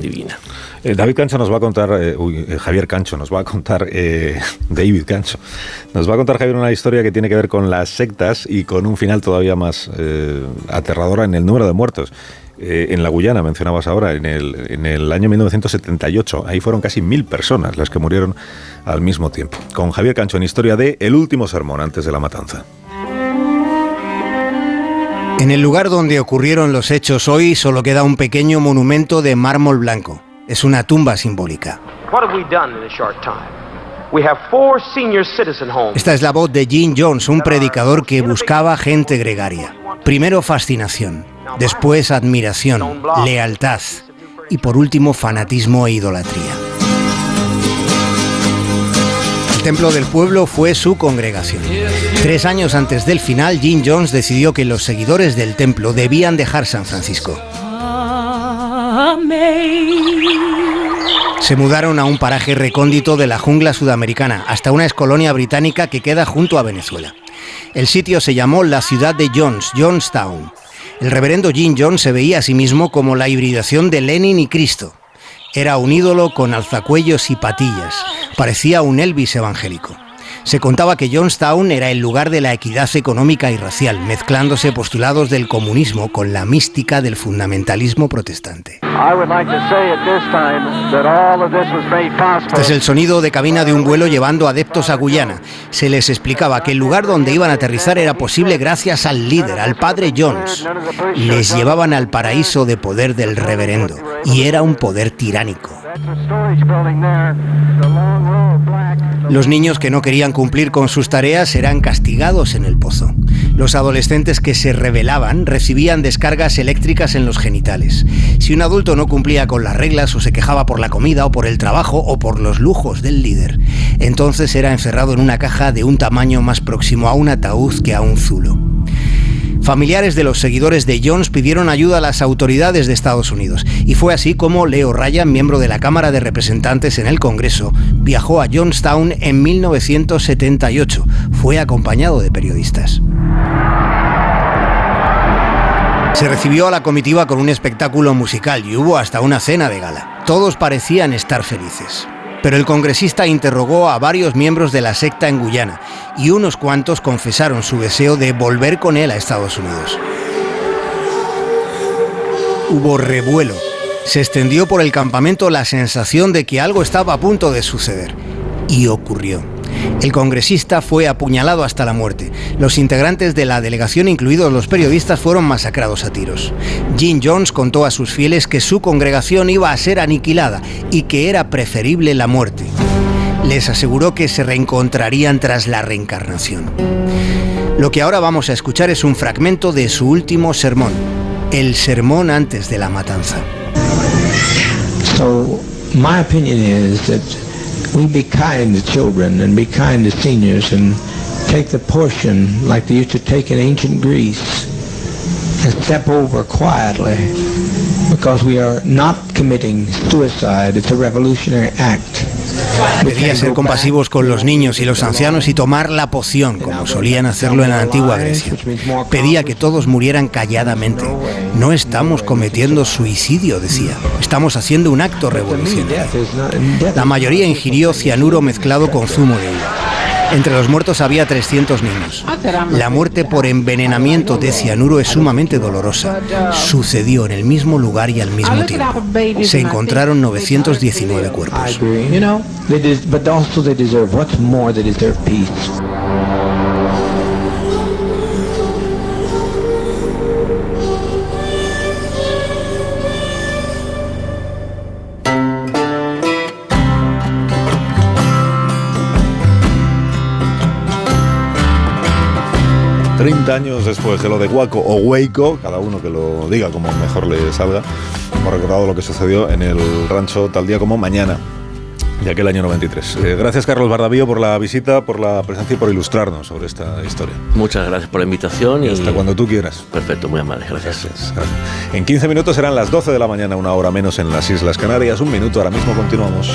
divina. Eh, David Cancho nos va a contar, eh, eh, Javier Cancho nos va a contar, David Cancho, nos va a contar Javier una historia que tiene que ver con las sectas y con un final todavía más aterradora en el número de muertos. En la Guyana, mencionabas ahora, en el, en el año 1978, ahí fueron casi mil personas las que murieron al mismo tiempo. Con Javier Cancho en historia de El último sermón antes de la matanza. En el lugar donde ocurrieron los hechos hoy solo queda un pequeño monumento de mármol blanco. Es una tumba simbólica. Esta es la voz de Gene Jones, un predicador que buscaba gente gregaria. Primero fascinación, después admiración, lealtad y por último fanatismo e idolatría. El templo del pueblo fue su congregación. Tres años antes del final, Gene Jones decidió que los seguidores del templo debían dejar San Francisco. Se mudaron a un paraje recóndito de la jungla sudamericana, hasta una excolonia británica que queda junto a Venezuela. El sitio se llamó la ciudad de Jones, Jonestown. El reverendo Gene Jones se veía a sí mismo como la hibridación de Lenin y Cristo. Era un ídolo con alzacuellos y patillas. Parecía un Elvis evangélico. Se contaba que Jonestown era el lugar de la equidad económica y racial, mezclándose postulados del comunismo con la mística del fundamentalismo protestante. Este es el sonido de cabina de un vuelo llevando adeptos a Guyana. Se les explicaba que el lugar donde iban a aterrizar era posible gracias al líder, al padre Jones. Les llevaban al paraíso de poder del reverendo, y era un poder tiránico. Los niños que no querían cumplir con sus tareas eran castigados en el pozo. Los adolescentes que se rebelaban recibían descargas eléctricas en los genitales. Si un adulto no cumplía con las reglas o se quejaba por la comida o por el trabajo o por los lujos del líder, entonces era encerrado en una caja de un tamaño más próximo a un ataúd que a un zulo. Familiares de los seguidores de Jones pidieron ayuda a las autoridades de Estados Unidos y fue así como Leo Ryan, miembro de la Cámara de Representantes en el Congreso, viajó a Jonestown en 1978. Fue acompañado de periodistas. Se recibió a la comitiva con un espectáculo musical y hubo hasta una cena de gala. Todos parecían estar felices. Pero el congresista interrogó a varios miembros de la secta en Guyana y unos cuantos confesaron su deseo de volver con él a Estados Unidos. Hubo revuelo. Se extendió por el campamento la sensación de que algo estaba a punto de suceder. Y ocurrió. El congresista fue apuñalado hasta la muerte. Los integrantes de la delegación, incluidos los periodistas, fueron masacrados a tiros. Gene Jones contó a sus fieles que su congregación iba a ser aniquilada y que era preferible la muerte. Les aseguró que se reencontrarían tras la reencarnación. Lo que ahora vamos a escuchar es un fragmento de su último sermón, el sermón antes de la matanza. So my opinion is that we be kind to children and be kind to seniors and take the portion like they used to take in ancient Greece and step over quietly because we are not committing suicide. It's a revolutionary act. Pedía ser compasivos con los niños y los ancianos y tomar la poción, como solían hacerlo en la antigua Grecia. Pedía que todos murieran calladamente. No estamos cometiendo suicidio, decía. Estamos haciendo un acto revolucionario. La mayoría ingirió cianuro mezclado con zumo de uva. Entre los muertos había 300 niños. La muerte por envenenamiento de cianuro es sumamente dolorosa. Sucedió en el mismo lugar y al mismo tiempo. Se encontraron 919 I cuerpos. 30 años después de lo de Waco o Waco, cada uno que lo diga como mejor le salga, hemos recordado lo que sucedió en el rancho tal día como mañana de aquel año 93. Eh, gracias Carlos Bardavío por la visita, por la presencia y por ilustrarnos sobre esta historia. Muchas gracias por la invitación y Hasta cuando tú quieras. Perfecto, muy amable, gracias. Gracias, gracias. En 15 minutos serán las 12 de la mañana, una hora menos en las Islas Canarias. Un minuto, ahora mismo continuamos.